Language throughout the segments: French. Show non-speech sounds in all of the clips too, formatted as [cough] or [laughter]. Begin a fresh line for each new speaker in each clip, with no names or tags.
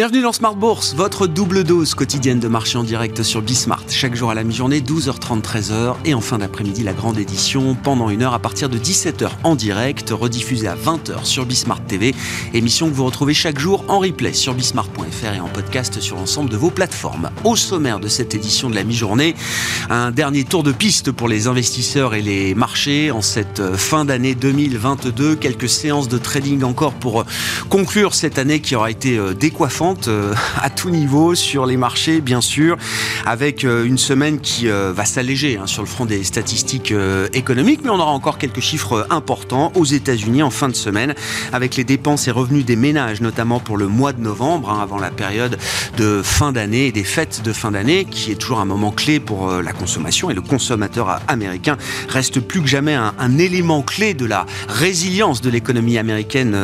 Bienvenue dans Smart Bourse, votre double dose quotidienne de marché en direct sur Bismart. Chaque jour à la mi-journée, 12h30, 13h. Et en fin d'après-midi, la grande édition pendant une heure à partir de 17h en direct, rediffusée à 20h sur Bismart TV. Émission que vous retrouvez chaque jour en replay sur bismart.fr et en podcast sur l'ensemble de vos plateformes. Au sommaire de cette édition de la mi-journée, un dernier tour de piste pour les investisseurs et les marchés en cette fin d'année 2022. Quelques séances de trading encore pour conclure cette année qui aura été décoiffante euh, [laughs] à tout niveau sur les marchés, bien sûr, avec euh, une semaine qui euh, va s'alléger hein, sur le front des statistiques économiques, mais on aura encore quelques chiffres importants aux États-Unis en fin de semaine, avec les dépenses et revenus des ménages, notamment pour le mois de novembre, hein, avant la période de fin d'année et des fêtes de fin d'année, qui est toujours un moment clé pour la consommation et le consommateur américain reste plus que jamais un, élément clé de la résilience de l'économie américaine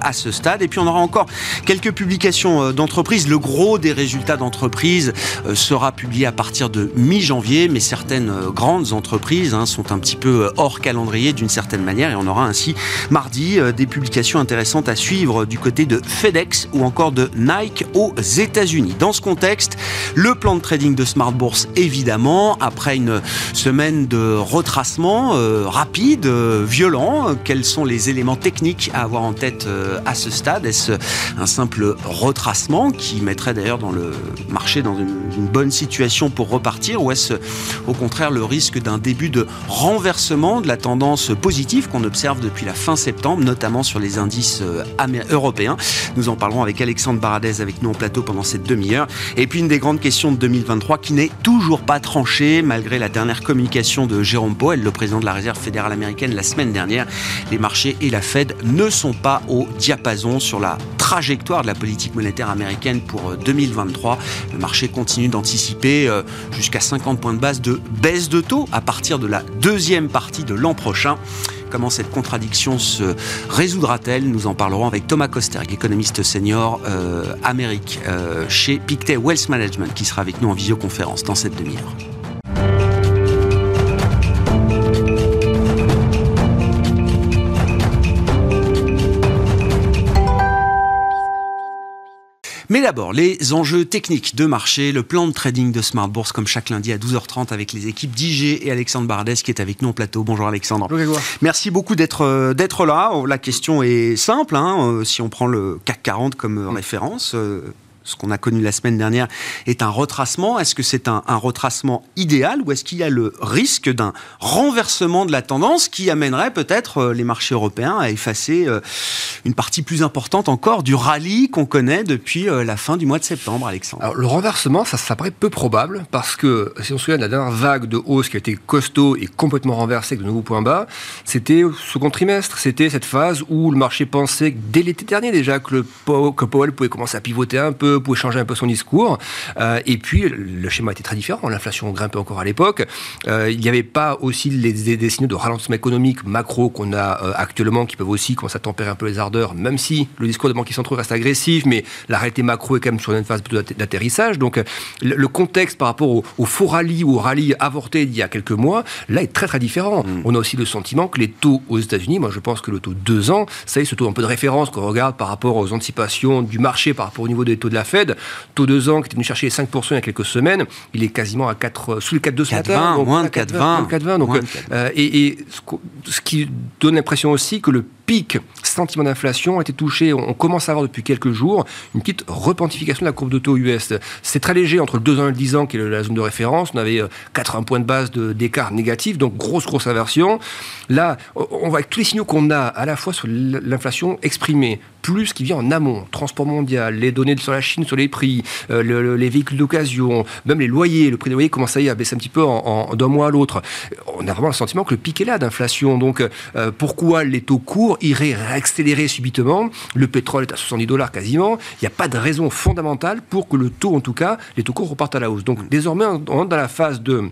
à ce stade. Et puis on aura encore quelques publications d'entreprise. Le gros des résultats d'entreprise euh, sera publié à partir de mi-janvier, mais certaines euh, grandes entreprises hein, sont un petit peu hors calendrier d'une certaine manière et on aura ainsi mardi des publications intéressantes à suivre du côté de FedEx ou encore de Nike aux États-Unis. Dans ce contexte, le plan de trading de Smart Bourse, évidemment, après une semaine de retracement rapide, violent, quels sont les éléments techniques à avoir en tête à ce stade? Est-ce un simple retracement qui mettrait d'ailleurs dans le marché dans une, bonne situation pour repartir ou est-ce au contraire le risque d'un début de renversement de la tendance positive qu'on observe depuis la fin septembre, notamment sur les indices euh, européens? Nous en parlerons avec Alexandre Baradez avec nous en plateau pendant cette demi-heure. Et puis une des grandes questions de 2023 qui n'est toujours pas tranchée malgré la dernière communication de Jérôme Powell, le président de la Réserve fédérale américaine la semaine dernière. Les marchés et la Fed ne sont pas au diapason sur la trajectoire de la politique monétaire américaine pour 2023. Euh, Le marché continue d'anticiper euh, jusqu'à 50 points de base de baisse de taux à partir de la deuxième partie de l'an prochain. Comment cette contradiction se résoudra-t-elle? Nous en parlerons avec Thomas Kosterg, économiste senior euh, Amérique chez Pictet Wealth Management, qui sera avec nous en visioconférence dans cette demi-heure. Mais d'abord, les enjeux techniques de marché, le plan de trading de Smart Bourse, comme chaque lundi à 12h30 avec les équipes d'IG et Alexandre Bardès qui est avec nous en plateau. Bonjour Alexandre.
Bonjour
Merci beaucoup d'être euh, d'être là. La question est simple. Hein. Euh, si on prend le CAC 40 comme euh, référence, ce qu'on a connu la semaine dernière, est un retracement. Est-ce que c'est un, retracement idéal ou est-ce qu'il y a le risque d'un renversement de la tendance qui amènerait peut-être euh, les marchés européens à effacer euh, une partie plus importante encore du rallye qu'on connaît depuis euh, la fin du mois de septembre, Alexandre?
Alors, le renversement, ça, ça paraît peu probable parce que si on se souvient de la dernière vague de hausse qui a été costaud et complètement renversée avec de nouveaux points bas, c'était au second trimestre. C'était cette phase où le marché pensait dès l'été dernier déjà que, que Powell pouvait commencer à pivoter un peu, pouvait changer un peu son discours. Euh, et puis, le schéma était très différent. L'inflation grimpait encore à l'époque. Euh, il n'y avait pas aussi les, des signaux de ralentissement économique macro qu'on a euh, actuellement, qui peuvent aussi commencer à tempérer un peu les ardeurs, même si le discours de banquiers centraux reste agressif, mais la réalité macro est quand même sur une phase plutôt d'atterrissage. Donc, le, contexte par rapport au, faux rallye ou au rallye avorté d'il y a quelques mois, là, est très très différent. Mm. On a aussi le sentiment que les taux aux États-Unis, moi je pense que le taux 2 ans, ça y est, ce taux un peu de référence qu'on regarde par rapport aux anticipations du marché, par rapport au niveau des taux de la Fed, taux 2 ans qui était venu chercher les 5% il y a quelques semaines, il est quasiment à 4, sous les 4,2 ce matin.
moins de 4,20.
4,20. Donc, euh, et, et ce qui donne l'impression aussi que le pic sentiment d'inflation a été touché. On commence à avoir depuis quelques jours une petite repentification de la courbe de taux US. C'est très léger entre le 2 ans et le 10 ans, qui est la zone de référence. On avait 80 euh, points de base d'écart négatif, donc grosse, grosse inversion. Là, on voit avec tous les signaux qu'on a, à la fois sur l'inflation exprimée, plus qui vient en amont, transport mondial, les données sur la Chine sur les prix, euh, les véhicules d'occasion, même les loyers, le prix des loyers commence à y baisser un petit peu en, d'un mois à l'autre. On a vraiment le sentiment que le pic est là d'inflation. Donc, euh, pourquoi les taux courts irait réaccélérer subitement. Le pétrole est à 70 dollars quasiment. Il n'y a pas de raison fondamentale pour que le taux, en tout cas, les taux courts repartent à la hausse. Donc désormais, on entre dans la phase de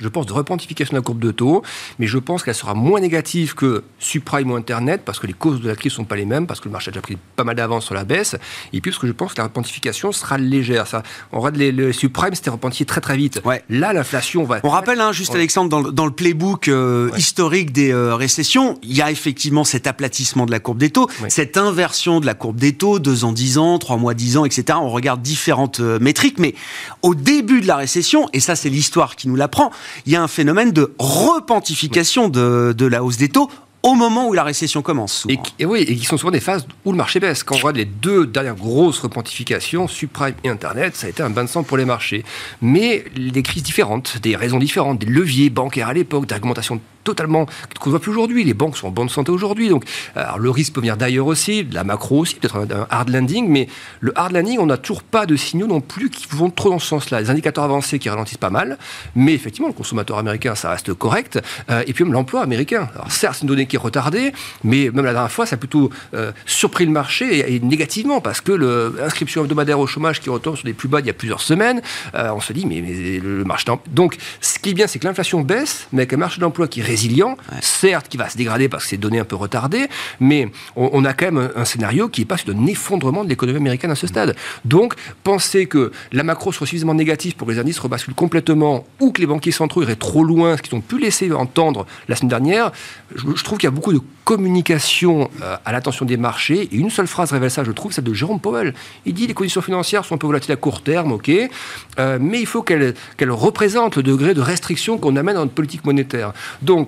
je pense, de repentification de la courbe de taux, mais je pense qu'elle sera moins négative que subprime ou Internet, parce que les causes de la crise ne sont pas les mêmes, parce que le marché a déjà pris pas mal d'avance sur la baisse, et puis parce que je pense que la repentification sera légère. Ça, on regarde les, les subprimes, c'était repentifié très très vite.
Ouais.
Là, l'inflation va...
On rappelle, hein, juste Alexandre, dans, le- dans le playbook euh,
Ouais.
historique des euh, récessions, il y a effectivement cet aplatissement de la courbe des taux,
Ouais.
cette inversion de la courbe des taux, deux ans, dix ans, trois mois, dix ans, etc. On regarde différentes euh, métriques, mais au début de la récession, et ça c'est l'histoire qui nous l'apprend, il y a un phénomène de repentification de, de la hausse des taux au moment où la récession commence.
Et, oui, et qui sont souvent des phases où le marché baisse. Quand on regarde les deux dernières grosses repentifications, subprime et Internet, ça a été un bain de sang pour les marchés. Mais des crises différentes, des raisons différentes, des leviers bancaires à l'époque, d'argumentation totalement qu'on ne voit plus aujourd'hui. Les banques sont en bonne santé aujourd'hui, donc alors, le risque peut venir d'ailleurs aussi, de la macro aussi, peut-être un, hard landing, mais le hard landing, on n'a toujours pas de signaux non plus qui vont trop dans ce sens-là. Les indicateurs avancés qui ralentissent pas mal, mais effectivement, le consommateur américain, ça reste correct, Euh, et puis même l'emploi américain. Alors certes, c'est une donnée qui est retardée, mais même la dernière fois, ça a plutôt euh, surpris le marché et, négativement, parce que l'inscription hebdomadaire au chômage qui retombe sur des plus bas il y a plusieurs semaines, euh, on se dit, mais, le marché. Donc, ce qui est bien, c'est que l'inflation baisse, mais avec un marché d'emploi qui est résilient, certes, qui va se dégrader parce que c'est donné un peu retardé, mais on, on a quand même un, un scénario qui est pas sur un effondrement de l'économie américaine à ce stade. Donc, penser que la macro soit suffisamment négative pour que les indices rebasculent complètement ou que les banquiers centraux iraient trop loin, ce qu'ils ont pu laisser entendre la semaine dernière, je, je trouve qu'il y a beaucoup de communication euh, à l'attention des marchés. Et une seule phrase révèle ça, je trouve, celle de Jérôme Powell. Il dit les conditions financières sont un peu volatiles à court terme, ok, euh, mais il faut qu'elles qu'elles représentent le degré de restriction qu'on amène dans notre politique monétaire. Donc,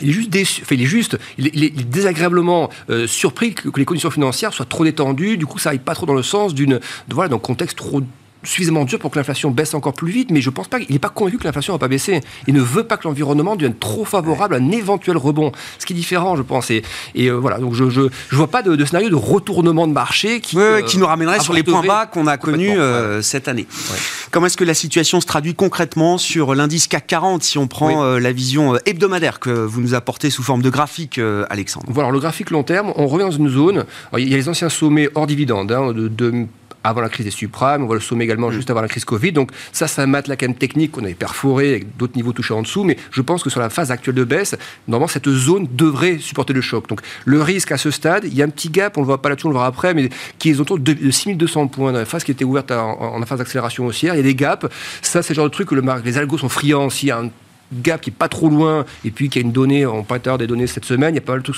il est juste, déçu, il est juste, il est, désagréablement euh, surpris que, les conditions financières soient trop détendues. Du coup, ça aille pas trop dans le sens d'une, voilà, d'un contexte trop suffisamment dur pour que l'inflation baisse encore plus vite. Mais je pense pas qu'il n'est pas convaincu que l'inflation va pas baisser. Il ne veut pas que l'environnement devienne trop favorable à un éventuel rebond. Ce qui est différent, je pense. Et, et euh, voilà, donc je, je, je vois pas de, de scénario de retournement de marché qui,
ouais,
euh,
qui nous ramènerait sur les points bas qu'on a connus euh, cette année. Comment est-ce que la situation se traduit concrètement sur l'indice CAC 40 si on prend
Oui.
la vision hebdomadaire que vous nous apportez sous forme de graphique, Alexandre?
Voilà, alors, le graphique long terme, on revient dans une zone. alors, Il y a les anciens sommets hors dividende, hein, de, de- avant la crise des subprimes, on voit le sommet également juste avant la crise Covid. Donc ça, c'est un matelas quand même technique qu'on avait perforé avec d'autres niveaux touchés en dessous. Mais je pense que sur la phase actuelle de baisse, normalement, cette zone devrait supporter le choc. Donc le risque à ce stade, il y a un petit gap, on le voit pas là-dessus, on le verra après, mais qui est autour de, de 6200 points dans la phase qui était ouverte en, en phase d'accélération haussière. Il y a des gaps. Ça, c'est le genre de truc que le les algos sont friands. S'il y a un gap qui est pas trop loin et puis qui a une donnée, on l'heure des données cette semaine, il y a pas mal de trucs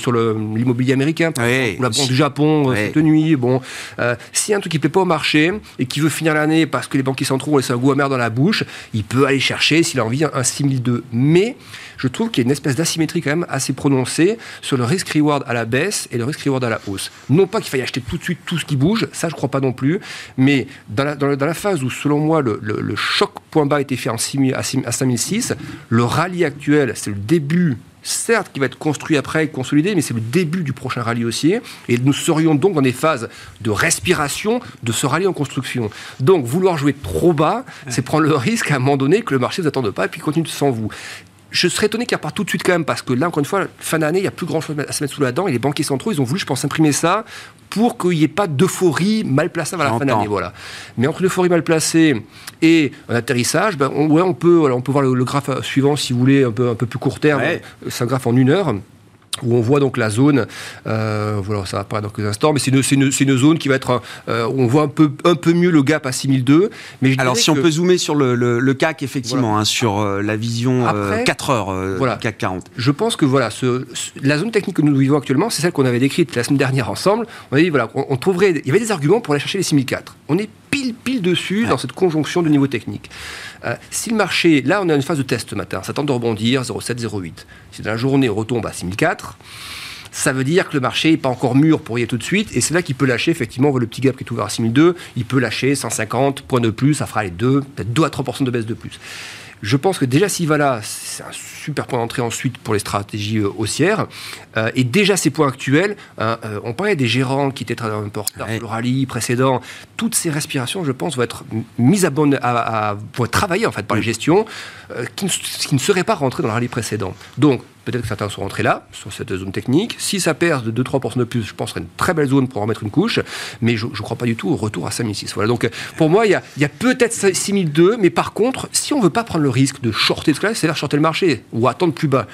sur l'immobilier américain,
Oui,
ou la banque du Japon euh,
Oui.
cette nuit. Bon, euh, s'il y a un truc qui plaît pas au marché et qui veut finir l'année parce que les banquiers centraux ont laissé un goût amer dans la bouche, il peut aller chercher s'il a envie un 6002. Mais je trouve qu'il y a une espèce d'asymétrie quand même assez prononcée sur le risk reward à la baisse et le risk reward à la hausse. Non pas qu'il faille acheter tout de suite tout ce qui bouge, ça je crois pas non plus, mais dans la, dans la- dans la phase où selon moi le, le- le choc point bas a été fait en 6000 à 6 à 5006, le rallye actuel c'est le début certes qui va être construit après et consolidé, mais c'est le début du prochain rallye haussier. Et nous serions donc dans des phases de respiration de ce rallye en construction. Donc vouloir jouer trop bas, c'est prendre le risque à un moment donné que le marché ne vous attende pas et puis continue sans vous. Je serais étonné qu'il reparte tout de suite quand même, parce que là, encore une fois, fin d'année, il n'y a plus grand chose à se mettre sous la dent. Et les banquiers centraux, ils ont voulu, je pense, imprimer ça pour qu'il n'y ait pas d'euphorie mal placée avant la fin d'année. Voilà. Mais entre l'euphorie mal placée et un atterrissage, ben, on, ouais, on, peut, voilà, on peut voir le, le graphe suivant, si vous voulez, un peu, un peu plus court terme.
Ouais.
C'est un graphe en une heure où on voit donc la zone, euh, voilà, ça va apparaître dans quelques instants, mais c'est une, c'est une- une zone qui va être, euh, on voit un peu, un peu mieux le gap à 6002. Mais je
Alors si on peut zoomer sur le, le- le CAC, effectivement, hein, sur euh, la vision
Après,
4 heures
voilà.
CAC 40.
Je pense que voilà, ce- ce- la zone technique que nous vivons actuellement, c'est celle qu'on avait décrite la semaine dernière ensemble. On a dit voilà, on, on trouverait, il y avait des arguments pour aller chercher les 6004. On est pile pile dessus dans cette conjonction de niveau technique. Euh, si le marché, là, on est à une phase de test ce matin, ça tente de rebondir 0,7, 0,8. Si dans la journée on retombe à 6004. Ça veut dire que le marché n'est pas encore mûr pour y aller tout de suite, et c'est là qu'il peut lâcher, effectivement, on voit le petit gap qui est ouvert à 6002, il peut lâcher 150 points de plus, ça fera les 2, peut-être 2 à 3% de baisse de plus. Je pense que déjà s'il va là, c'est un super point d'entrée ensuite pour les stratégies euh, haussières. Euh, et déjà ces points actuels, hein, euh, on parlait des gérants qui étaient un peu en retard
Ouais.
sur le rallye précédent. Toutes ces respirations, je pense, vont être mises à bonne, à, à- vont être travaillées en fait par les gestions euh, qui, ne, qui ne seraient pas rentrées dans le rallye précédent. Donc peut-être que certains sont rentrés là, sur cette zone technique. Si ça perd de 2-3% de plus, je pense que ce serait une très belle zone pour en mettre une couche, mais je ne crois pas du tout au retour à 5006. Voilà, donc pour moi, il y a, peut-être 6002, mais par contre, si on ne veut pas prendre le risque de shorter, c'est-à-dire shorter le marché ou attendre plus bas,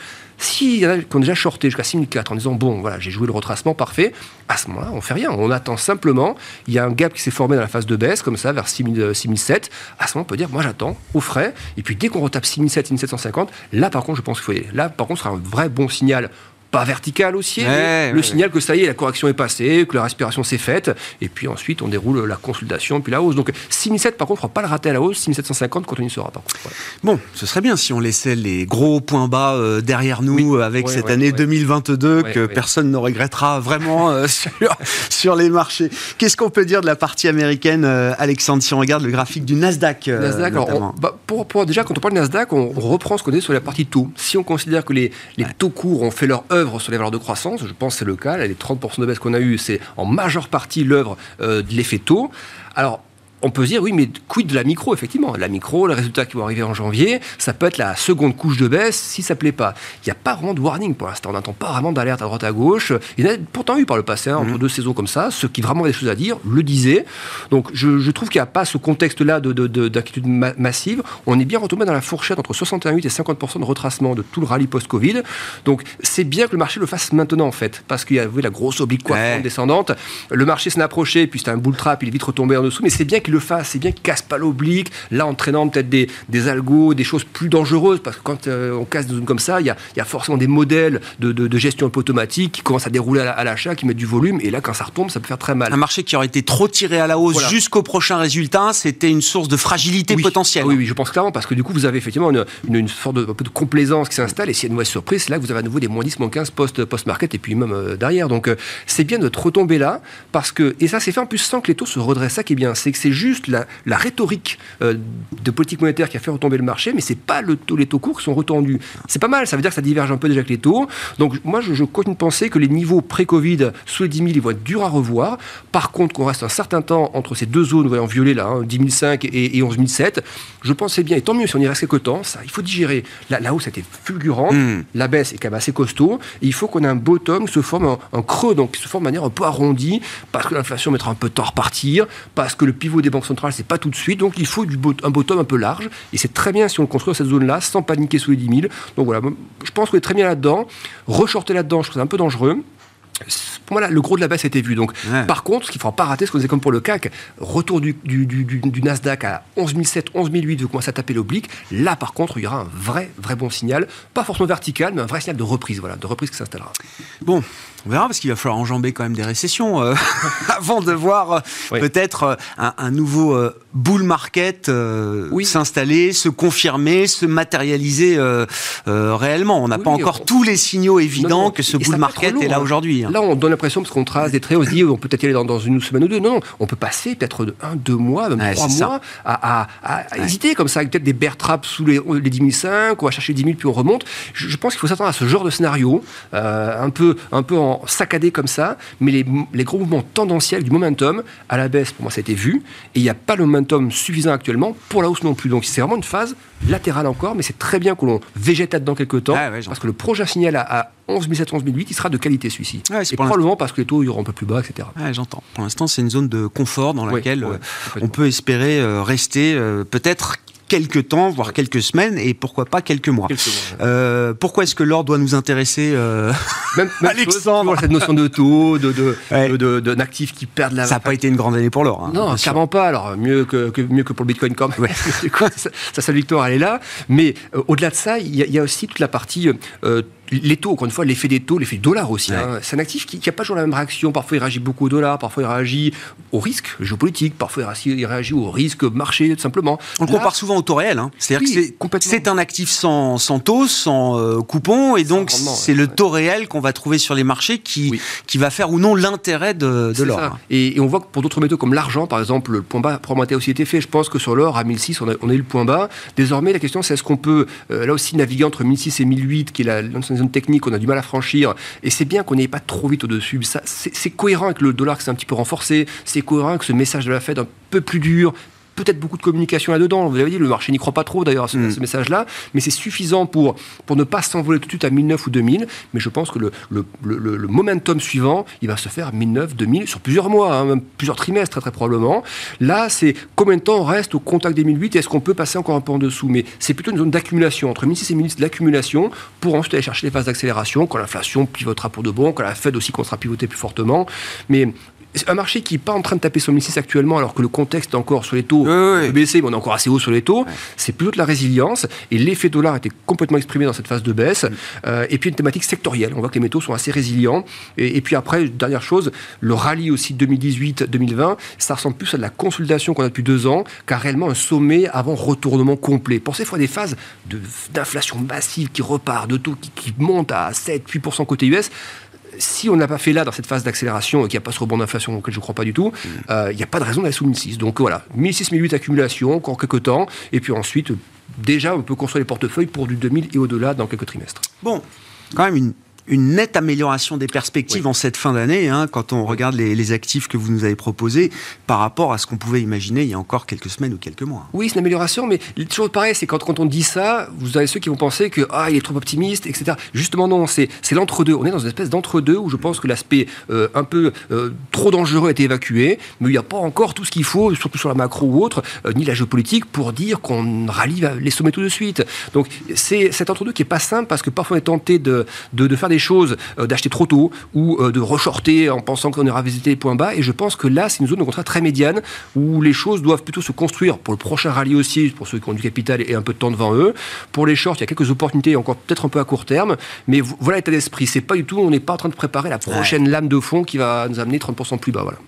s'il y en a qui ont déjà shorté jusqu'à 6004 en disant bon, voilà, j'ai joué le retracement parfait, à ce moment-là, on fait rien. On attend simplement. Il y a un gap qui s'est formé dans la phase de baisse, comme ça, vers 6000, 6007. À ce moment, on peut dire moi, j'attends au frais. Et puis, dès qu'on retape 6007, 6750, là, par contre, je pense qu'il faut y. Là, par contre, ce sera un vrai bon signal pas vertical haussier, le signal que ça y est, la correction est passée, que la respiration s'est faite, et puis ensuite on déroule la consultation, puis la hausse. Donc 6007 par contre, on ne pas le rater à la hausse, 6750 quand on y sera par contre.
Bon, ce serait bien si on laissait les gros points bas euh, derrière nous avec cette année 2022 que personne ne regrettera vraiment euh, [laughs] sur, les marchés. Qu'est-ce qu'on peut dire de la partie américaine, euh, Alexandre, si on regarde le graphique du Nasdaq,
Nasdaq bah, pour, Déjà, quand on parle du Nasdaq, on, reprend ce qu'on est sur la partie taux. Si on considère que les, les taux courts ont fait leur sur les valeurs de croissance. Je pense que c'est le cas. les 30% de baisse qu'on a eu, c'est en majeure partie l'œuvre euh, de l'effet taux. Alors, on peut se dire, oui, mais quid de la micro, effectivement La micro, les résultats qui vont arriver en janvier, ça peut être la seconde couche de baisse si ça ne plaît pas. Il n'y a pas vraiment de warning pour l'instant. On n'entend pas vraiment d'alerte à droite à gauche. Il y en a pourtant eu par le passé, hein, entre mhm. deux saisons comme ça. Ceux qui vraiment avaient des choses à dire le disaient. Donc je, trouve qu'il n'y a pas ce contexte-là d'inquiétude de, massive. On est bien retombé dans la fourchette entre 68 et 50% de retracement de tout le rallye post-Covid. Donc c'est bien que le marché le fasse maintenant, en fait, parce qu'il y avait la grosse oblique descendante. Le marché s'en approché, puis c'était un bull trap, il est vite retombé en dessous. Mais c'est bien qu'il le fasse, c'est bien qu'il casse pas l'oblique, là entraînant peut-être des, des algos, des choses plus dangereuses, parce que quand euh, on casse des zones comme ça, il y a, y a, forcément des modèles de, de, gestion un peu automatique qui commencent à dérouler à l'achat, qui mettent du volume, et là quand ça retombe, ça peut faire très mal.
Un marché qui aurait été trop tiré à la hausse jusqu'au prochain résultat, c'était une source de fragilité potentielle.
Oui, oui, je pense clairement, parce que du coup, vous avez effectivement une, une, sorte de, un peu de complaisance qui s'installe, et s'il y a une mauvaise surprise, là vous avez à nouveau des moins 10, moins 15 post-market, et puis même euh, derrière. Donc euh, c'est bien de retomber là, parce que, et ça c'est fait en plus sans que les taux se redressent, ça qui est bien, c'est que c'est juste la, la rhétorique euh, de politique monétaire qui a fait retomber le marché, mais c'est pas le taux, les taux courts qui sont retendus. C'est pas mal, ça veut dire que ça diverge un peu déjà avec les taux. Donc moi, je, continue de penser que les niveaux pré-Covid sous les 10 000, ils vont être durs à revoir. Par contre, qu'on reste un certain temps entre ces deux zones, en violet là, 10 hein, 005 et, et 11 007, je pensais bien, et tant mieux si on y reste quelques temps, ça, il faut digérer. La, hausse a été fulgurante, hmm. la baisse est quand même assez costaud, et il faut qu'on ait un bottom qui se forme un, creux, donc qui se forme de manière un peu arrondie, parce que l'inflation mettra un peu de temps à repartir, parce que le pivot des banques centrales, c'est pas tout de suite, donc il faut du un bottom un peu large. Et c'est très bien si on construit cette zone-là, sans paniquer sous les 10 000. Donc voilà, je pense qu'on est très bien là-dedans. Reshorter là-dedans, je trouve c'est un peu dangereux pour moi, le gros de la baisse a été vu. Donc, par contre, ce qu'il ne faudra pas rater, ce qu'on faisait comme pour le CAC, retour du, du, Nasdaq à 11 700, 11 800, vous commencez à taper l'oblique. Là, par contre, il y aura un vrai, vrai bon signal, pas forcément vertical, mais un vrai signal de reprise, voilà, de reprise qui s'installera.
Bon, on verra parce qu'il va falloir enjamber quand même des récessions euh, [laughs] avant de voir euh, peut-être euh, un, nouveau bull market s'installer, se confirmer, se matérialiser réellement. On n'a pas encore tous les signaux évidents que ce bull market est là hein. aujourd'hui.
Hein. Là, on donne l'impression, parce qu'on trace des traits, on se dit on peut peut-être y aller dans, une semaine ou deux. Non, on peut passer peut-être un, deux mois, même trois mois à, hésiter comme ça, avec peut-être des bear traps sous les, les 10 500, on va chercher 10 000 puis on remonte. Je, pense qu'il faut s'attendre à ce genre de scénario, un peu, un peu en saccadé comme ça, mais les, gros mouvements tendanciels du momentum à la baisse, pour moi, ça a été vu, et il n'y a pas le momentum suffisant actuellement pour la hausse non plus. Donc c'est vraiment une phase latérale encore, mais c'est très bien que l'on végète là-dedans quelques temps, ah parce que le projet signal à, 11 700, 11 800, il sera de qualité celui-ci. et probablement parce que les taux iront un peu plus bas, etc.
J'entends. Pour l'instant, c'est une zone de confort dans laquelle euh, on peut espérer euh, rester euh, peut-être quelques temps, voire quelques semaines, et pourquoi pas quelques mois. Euh, pourquoi est-ce que l'or doit nous intéresser euh,
même, [laughs] Alexandre cette notion de taux, de, de, d'un actif qui perd de la...
Ça n'a pas été une grande année pour l'or.
Hein, non, clairement pas. Alors, mieux que, mieux que pour le Bitcoin quand même. sa, [laughs] sa, victoire, elle est là. Mais euh, au-delà de ça, il y, a aussi toute la partie les taux, encore une fois, l'effet des taux, l'effet dollar aussi. Hein. C'est un actif qui n'a pas toujours la même réaction. Parfois, il réagit beaucoup au dollar, parfois, il réagit au risque géopolitique, parfois, il réagit au risque marché, tout simplement.
On le compare souvent au taux réel. Hein. C'est-à-dire que c'est un actif sans, sans taux, sans euh, coupon, et donc c'est le taux réel qu'on va trouver sur les marchés qui, qui va faire ou non l'intérêt de, de l'or.
Et, on voit que pour d'autres métaux comme l'argent, par exemple, le point bas probablement a aussi été fait. Je pense que sur l'or, à 1006, on a, on a eu le point bas. Désormais, la question, c'est est-ce qu'on peut, euh, là aussi, naviguer entre 1006 et 1008, qui est la, technique qu'on a du mal à franchir. Et c'est bien qu'on n'aille pas trop vite au-dessus. C'est cohérent avec le dollar qui s'est un petit peu renforcé. C'est cohérent avec ce message de la Fed un peu plus dur, peut-être beaucoup de communication là-dedans. Vous l'avez dit, le marché n'y croit pas trop d'ailleurs à ce, mm. message-là, mais c'est suffisant pour, pour ne pas s'envoler tout de suite à 1009 ou 2000. Mais je pense que le, le, le, momentum suivant, il va se faire à 1009, 2000 sur plusieurs mois, hein, même plusieurs trimestres très, très probablement. Là, c'est combien de temps on reste au contact des 1008 et est-ce qu'on peut passer encore un peu en dessous? Mais c'est plutôt une zone d'accumulation. Entre 1006 et 1008, c'est de l'accumulation pour ensuite aller chercher les phases d'accélération quand l'inflation pivotera pour de bon, quand la Fed aussi sera pivoter plus fortement. Mais un marché qui n'est pas en train de taper sur 1006 actuellement, alors que le contexte est encore sur les taux, oui, baissé, mais on est encore assez haut sur les taux, c'est plutôt de la résilience. Et l'effet dollar était complètement exprimé dans cette phase de baisse. Euh, et puis une thématique sectorielle. On voit que les métaux sont assez résilients. Et, puis après, dernière chose, le rallye aussi 2018-2020, ça ressemble plus à de la consolidation qu'on a depuis deux ans qu'à réellement un sommet avant retournement complet. Pour ces fois des phases d'inflation massive qui repart, de taux qui, qui montent à 7-8% côté US, si on n'a pas fait là, dans cette phase d'accélération, et qu'il n'y a pas ce rebond d'inflation auquel je ne crois pas du tout, mm. euh, il n'y a pas de raison d'aller sous 1006. Donc voilà, 1006, 1008 accumulation, encore quelques temps, et puis ensuite, déjà, on peut construire les portefeuilles pour du 2000 et au-delà dans quelques trimestres.
Bon, quand même une une nette amélioration des perspectives en cette fin d'année, hein, quand on regarde les, actifs que vous nous avez proposés, par rapport à ce qu'on pouvait imaginer il y a encore quelques semaines ou quelques mois.
Oui, c'est une amélioration, mais toujours pareil, c'est quand, quand on dit ça, vous avez ceux qui vont penser que ah, il est trop optimiste, etc. Justement, non, c'est l'entre-deux. On est dans une espèce d'entre-deux où je pense que l'aspect euh, un peu euh, trop dangereux a été évacué, mais il n'y a pas encore tout ce qu'il faut, surtout sur la macro ou autre, euh, ni la géopolitique, pour dire qu'on rallie les sommets tout de suite. Donc c'est cet entre-deux qui est pas simple parce que parfois on est tenté de, de, de faire des choses, euh, d'acheter trop tôt ou euh, de reshorter en pensant qu'on ira visiter les points bas. Et je pense que là, c'est une zone de contrat très médiane où les choses doivent plutôt se construire pour le prochain rallye aussi, pour ceux qui ont du capital et un peu de temps devant eux. Pour les shorts, il y a quelques opportunités encore peut-être un peu à court terme, mais voilà l'état d'esprit. C'est pas du tout, on n'est pas en train de préparer la prochaine lame de fond qui va nous amener 30% plus bas. Voilà.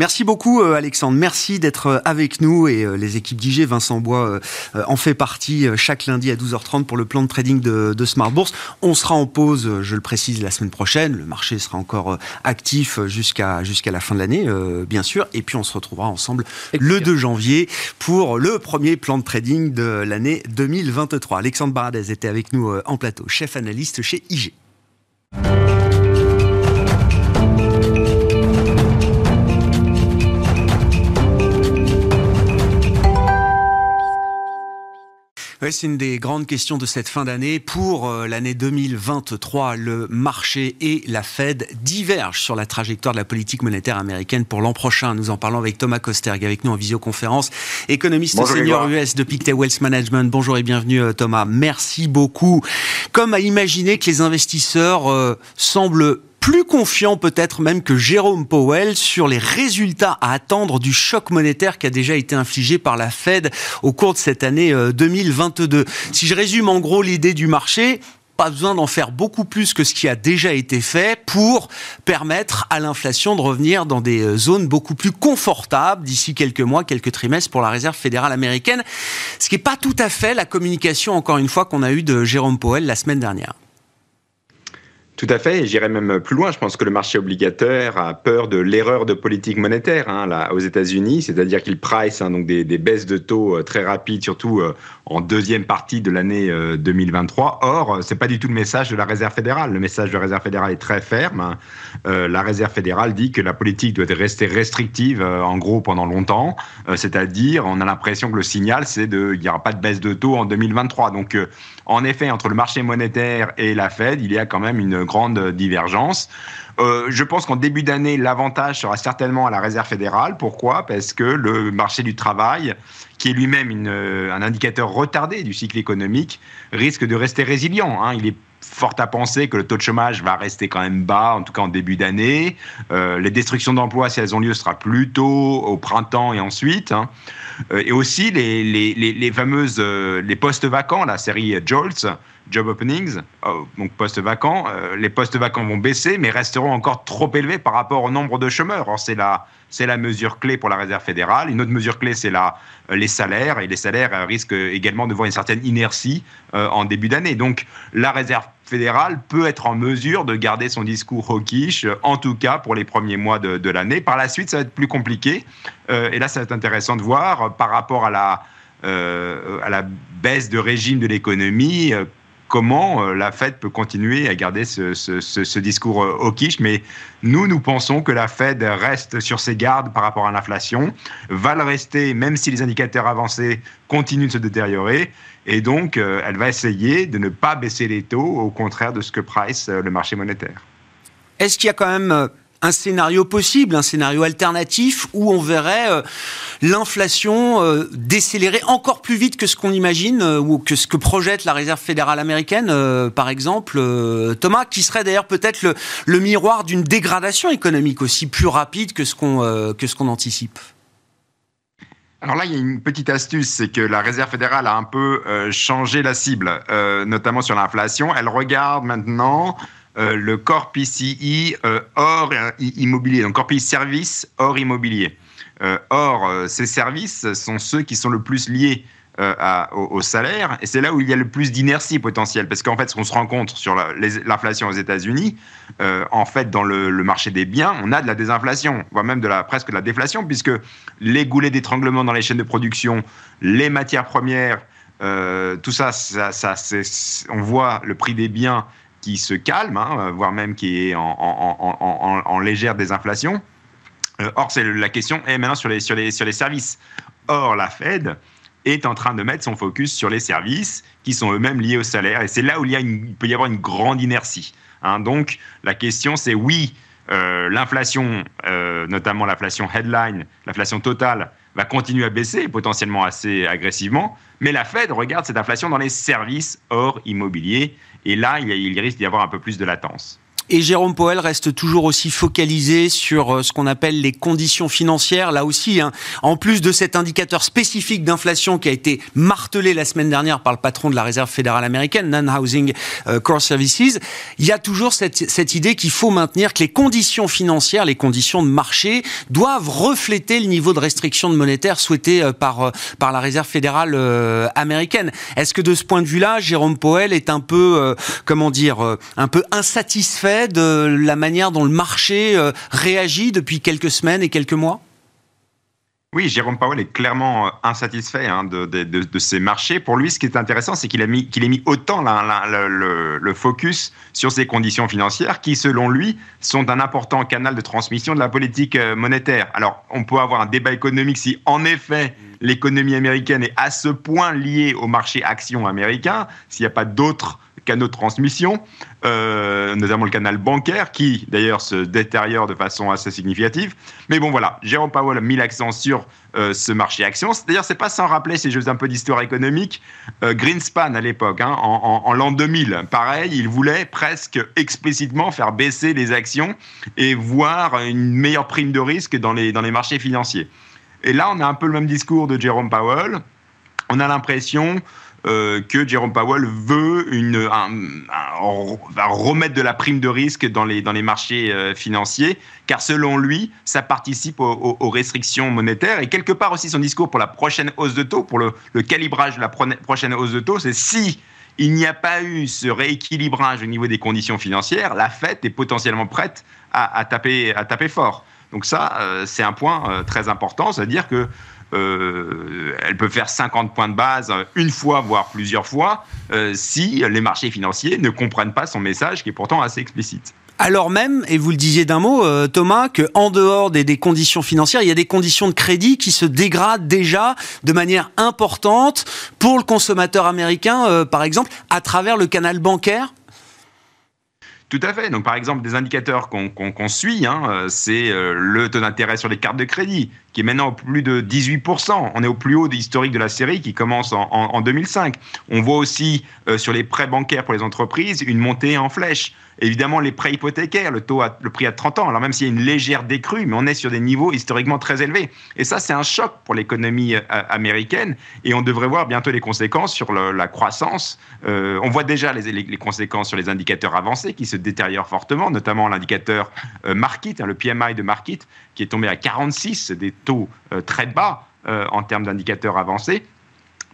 Merci beaucoup euh, Alexandre, merci d'être euh, avec nous et euh, les équipes d'IG, Vincent Bois en fait partie chaque lundi à 12h30 pour le plan de trading de, Smart Bourse. On sera en pause, je le précise, la semaine prochaine. Le marché sera encore actif jusqu'à jusqu'à la fin de l'année, bien sûr. Et puis on se retrouvera ensemble le 2 janvier pour le premier plan de trading de l'année 2023. Alexandre Baradez était avec nous en plateau, chef analyste chez IG. C'est une des grandes questions de cette fin d'année. Pour euh, l'année 2023, le marché et la Fed divergent sur la trajectoire de la politique monétaire américaine pour l'an prochain. Nous en parlons avec Thomas Kosterg, avec nous en visioconférence, économiste senior US de Pictet Wealth Management. Bonjour et bienvenue euh, Thomas. Merci beaucoup. Comme à imaginer que les investisseurs euh, semblent plus confiant peut-être même que Jérôme Powell sur les résultats à attendre du choc monétaire qui a déjà été infligé par la Fed au cours de cette année 2022. Euh, si je résume en gros l'idée du marché, pas besoin d'en faire beaucoup plus que ce qui a déjà été fait pour permettre à l'inflation de revenir dans des euh, zones beaucoup plus confortables d'ici quelques mois, quelques trimestres pour la Réserve fédérale américaine. Ce qui n'est pas tout à fait la communication, encore une fois, qu'on a eue de Jérôme Powell la semaine dernière.
Tout à fait, et j'irai même plus loin. Je pense que le marché obligataire a peur de l'erreur de politique monétaire hein, là, aux États-Unis, c'est-à-dire qu'il price hein, donc des, des, baisses de taux euh, très rapides, surtout euh, en deuxième partie de l'année 2023. Euh, Or, c'est pas du tout le message de la Réserve fédérale. Le message de la Réserve fédérale est très ferme. Hein. la Réserve fédérale dit que la politique doit rester restrictive, en gros, pendant longtemps. c'est-à-dire, on a l'impression que le signal, c'est de, il n'y aura pas de baisse de taux en 2023. Donc, en effet, entre le marché monétaire et la Fed, il y a quand même une grande divergence. Euh, je pense qu'en début d'année, l'avantage sera certainement à la Réserve fédérale. Pourquoi? Parce que le marché du travail, qui est lui-même un indicateur retardé du cycle économique, risque de rester résilient. Hein. Il est fort à penser que le taux de chômage va rester quand même bas, en tout cas en début d'année. Euh, les destructions d'emplois, si elles ont lieu, sera plutôt au printemps et ensuite. Hein. Euh, et aussi les, fameuses euh, les postes vacants, la série JOLTS, Job Openings, donc postes vacants. les postes vacants vont baisser, mais resteront encore trop élevés par rapport au nombre de chômeurs. c'est la, c'est la mesure clé pour la Réserve fédérale. Une autre mesure clé, c'est la, les salaires. Et les salaires risquent également de voir une certaine inertie en début d'année. Donc, la Réserve fédérale peut être en mesure de garder son discours hawkish, en tout cas pour les premiers mois de, l'année. Par la suite, ça va être plus compliqué. Euh, et là, ça va être intéressant de voir par rapport à la, euh, à la baisse de régime de l'économie. Euh, comment la Fed peut continuer à garder ce, discours au quiche. Mais nous, nous pensons que la Fed reste sur ses gardes par rapport à l'inflation, va le rester même si les indicateurs avancés continuent de se détériorer. Et donc, elle va essayer de ne pas baisser les taux, au contraire de ce que price le marché monétaire.
Est-ce qu'il y a quand même un scénario possible, un scénario alternatif où on verrait euh, l'inflation euh, décélérer encore plus vite que ce qu'on imagine euh, ou que ce que projette la Réserve fédérale américaine, par exemple, Thomas, qui serait d'ailleurs peut-être le, le, miroir d'une dégradation économique aussi plus rapide que ce qu'on que ce qu'on anticipe.
Alors là, il y a une petite astuce, c'est que la Réserve fédérale a un peu changé la cible, notamment sur l'inflation. Elle regarde maintenant euh, le corps PCI euh, hors immobilier, donc corps PCI service hors immobilier. Euh, or, ces services sont ceux qui sont le plus liés au, salaire, et c'est là où il y a le plus d'inertie potentielle, parce qu'en fait, ce qu'on se rend compte sur l'inflation aux États-Unis, en fait, dans le, marché des biens, on a de la désinflation, voire même de la, presque de la déflation, puisque les goulets d'étranglement dans les chaînes de production, les matières premières, tout ça, ça on voit le prix des biens qui se calme, hein, voire même qui est en, légère désinflation. Euh, or, c'est la question est maintenant sur les, services. Or, la Fed est en train de mettre son focus sur les services qui sont eux-mêmes liés au salaire. Et c'est là où il, peut y avoir une grande inertie. Hein. Donc, la question, c'est oui, euh, l'inflation, euh, notamment l'inflation headline, l'inflation totale, va continuer à baisser, potentiellement assez agressivement. Mais la Fed regarde cette inflation dans les services hors immobilier. Et là, il, risque d'y avoir un peu plus de latence.
Et Jérôme Powell reste toujours aussi focalisé sur euh, ce qu'on appelle les conditions financières. Là aussi, hein, en plus de cet indicateur spécifique d'inflation qui a été martelé la semaine dernière par le patron de la Réserve fédérale américaine, Non-Housing euh, Core Services, il y a toujours cette, cette idée qu'il faut maintenir que les conditions financières, les conditions de marché doivent refléter le niveau de restriction de monétaire souhaité euh, par, par la Réserve fédérale américaine. Est-ce que de ce point de vue-là, Jérôme Powell est un peu, comment dire, un peu insatisfait de la manière dont le marché euh, réagit depuis quelques semaines et quelques mois?
Oui, Jérôme Powell est clairement euh, insatisfait hein, de, ces marchés. Pour lui, ce qui est intéressant, c'est qu'il a mis, qu'il ait mis autant le, focus sur ces conditions financières qui, selon lui, sont un important canal de transmission de la politique euh, monétaire. Alors, on peut avoir un débat économique si, en effet, l'économie américaine est à ce point liée au marché action américain, s'il n'y a pas d'autres canaux de transmission, euh, notamment le canal bancaire, qui d'ailleurs se détériore de façon assez significative. Mais bon, voilà, Jérôme Powell a mis l'accent sur euh, ce marché action. D'ailleurs, c'est pas sans rappeler, si je un peu d'histoire économique, euh, Greenspan à l'époque, hein, en, l'an 2000, pareil, il voulait presque explicitement faire baisser les actions et voir une meilleure prime de risque dans les, dans les marchés financiers. Et là, on a un peu le même discours de Jérôme Powell. On a l'impression euh, que Jérôme Powell veut remettre de la prime de risque dans les, marchés euh, financiers, car selon lui, ça participe aux, restrictions monétaires. Et quelque part aussi, son discours pour la prochaine hausse de taux, pour le, calibrage de la prochaine hausse de taux, c'est si il n'y a pas eu ce rééquilibrage au niveau des conditions financières, la Fed est potentiellement prête à, taper, à taper fort. Donc ça, euh, c'est un point très important, c'est-à-dire que euh, elle peut faire 50 points de base une fois, voire plusieurs fois, euh, si les marchés financiers ne comprennent pas son message, qui est pourtant assez explicite.
Alors même, et vous le disiez d'un mot, euh, Thomas, qu'en dehors des, conditions financières, il y a des conditions de crédit qui se dégradent déjà de manière importante pour le consommateur américain, par exemple, à travers le canal bancaire
tout à fait. Donc, par exemple, des indicateurs qu'on suit, hein, c'est le taux d'intérêt sur les cartes de crédit, qui est maintenant au plus de 18%. On est au plus haut historique de la série qui commence en, 2005. On voit aussi euh, sur les prêts bancaires pour les entreprises une montée en flèche. Évidemment, les prêts hypothécaires, le taux, le prix à 30 ans. Alors même s'il y a une légère décrue, mais on est sur des niveaux historiquement très élevés. Et ça, c'est un choc pour l'économie euh, américaine. Et on devrait voir bientôt les conséquences sur la croissance. Euh, on voit déjà les, les, conséquences sur les indicateurs avancés qui se détériorent fortement, notamment l'indicateur Market, hein, le PMI de Market, qui est tombé à 46, des taux euh, très bas euh, en termes d'indicateurs avancés.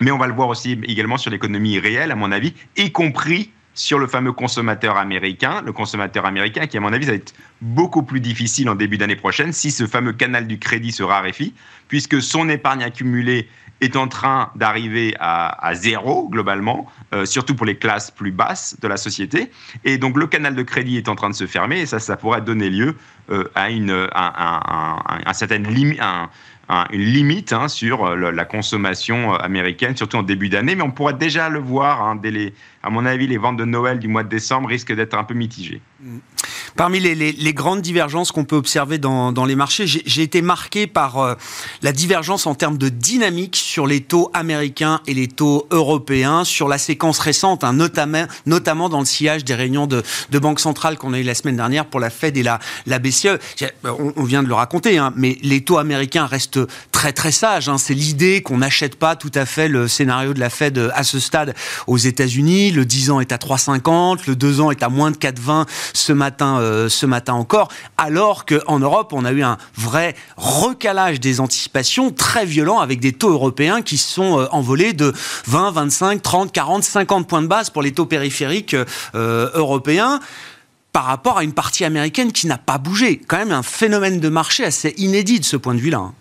Mais on va le voir aussi également sur l'économie réelle, à mon avis, y compris sur le fameux consommateur américain, le consommateur américain qui, à mon avis, va être beaucoup plus difficile en début d'année prochaine si ce fameux canal du crédit se raréfie, puisque son épargne accumulée est en train d'arriver à, zéro globalement, euh, surtout pour les classes plus basses de la société. Et donc le canal de crédit est en train de se fermer et ça, ça pourrait donner lieu euh, à une, un, un, certain une limite hein, sur euh, la consommation américaine, surtout en début d'année. Mais on pourrait déjà le voir, hein, dès les, à mon avis, les ventes de Noël du mois de décembre risquent d'être un peu mitigées.
Parmi les, grandes divergences qu'on peut observer dans, les marchés, j'ai été marqué par euh, la divergence en termes de dynamique sur les taux américains et les taux européens, sur la séquence récente, hein, notamment, dans le sillage des réunions de, de Banque centrale qu'on a eu la semaine dernière pour la Fed et la, BCE. On, vient de le raconter, hein, mais les taux américains restent très très sages. Hein. C'est l'idée qu'on n'achète pas tout à fait le scénario de la Fed à ce stade aux États-Unis. Le 10 ans est à 3,50, le 2 ans est à moins de 4,20 ce matin euh, ce matin encore, alors qu'en Europe, on a eu un vrai recalage des anticipations très violent avec des taux européens qui sont euh, envolés de 20, 25, 30, 40, 50 points de base pour les taux périphériques euh, européens par rapport à une partie américaine qui n'a pas bougé. Quand même un phénomène de marché assez inédit de ce point de vue-là.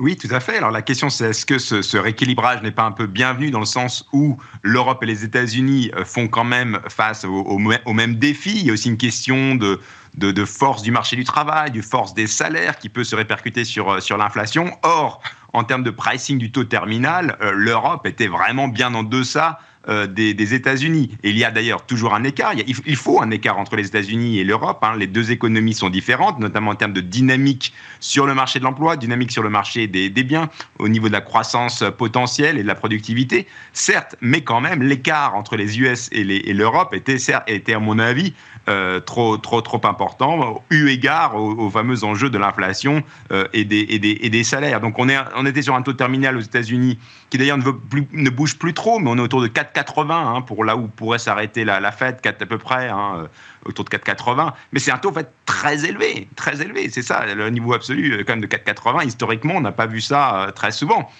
Oui, tout à fait. Alors la question, c'est est-ce que ce, rééquilibrage n'est pas un peu bienvenu dans le sens où l'Europe et les États-Unis euh, font quand même face au, même défi? Il y a aussi une question de, force du marché du travail, de force des salaires qui peut se répercuter sur, euh, l'inflation. Or, en termes de pricing du taux terminal, euh, l'Europe était vraiment bien en deçà euh, des, États-Unis. Et il y a d'ailleurs toujours un écart. Il, faut un écart entre les États-Unis et l'Europe. Hein. Les deux économies sont différentes, notamment en termes de dynamique sur le marché de l'emploi, dynamique sur le marché des, biens, au niveau de la croissance potentielle et de la productivité. Certes, mais quand même, l'écart entre les US et l'Europe était, à mon avis, euh, trop, trop, trop important, eu égard aux, fameux enjeux de l'inflation euh, et, des, salaires. Donc on était sur un taux terminal aux États-Unis qui d'ailleurs ne, bouge plus trop, mais on est autour de 4,80 hein, pour là où pourrait s'arrêter la, la Fed, 4 à peu près, hein, euh, autour de 4,80. Mais c'est un taux en fait très élevé, très élevé. C'est ça, le niveau absolu quand même de 4,80. Historiquement, on n'a pas vu ça très souvent.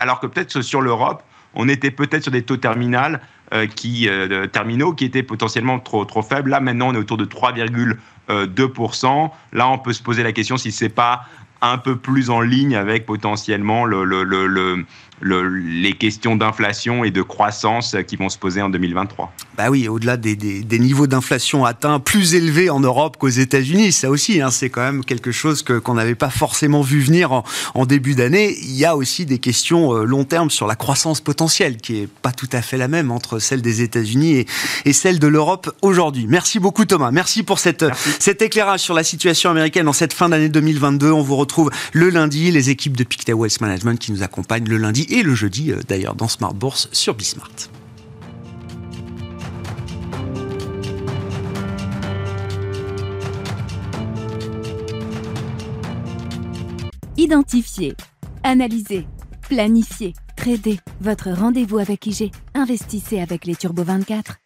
alors que peut-être sur l'Europe, on était peut-être sur des taux terminales euh, qui, euh, terminaux qui étaient potentiellement trop, trop faibles. Là, maintenant, on est autour de 3,2%. Là, on peut se poser la question si c'est pas un peu plus en ligne avec potentiellement le, le, le, les questions d'inflation et de croissance qui vont se poser en 2023.
Bah oui, au-delà des, des, niveaux d'inflation atteints plus élevés en Europe qu'aux États-Unis, ça aussi, hein, c'est quand même quelque chose qu'on n'avait pas forcément vu venir en, en début d'année. Il y a aussi des questions euh, long terme sur la croissance potentielle, qui est pas tout à fait la même entre celle des États-Unis et, et celle de l'Europe aujourd'hui. Merci beaucoup Thomas, merci pour cette, cet éclairage sur la situation américaine en cette fin d'année 2022. On vous retrouve le lundi, les équipes de Pictet Wealth Management qui nous accompagnent le lundi et le jeudi euh, d'ailleurs dans Smart Bourse sur Bismart.
Identifier, analyser, planifier, trader. Votre rendez-vous avec IG. Investissez avec les Turbo 24.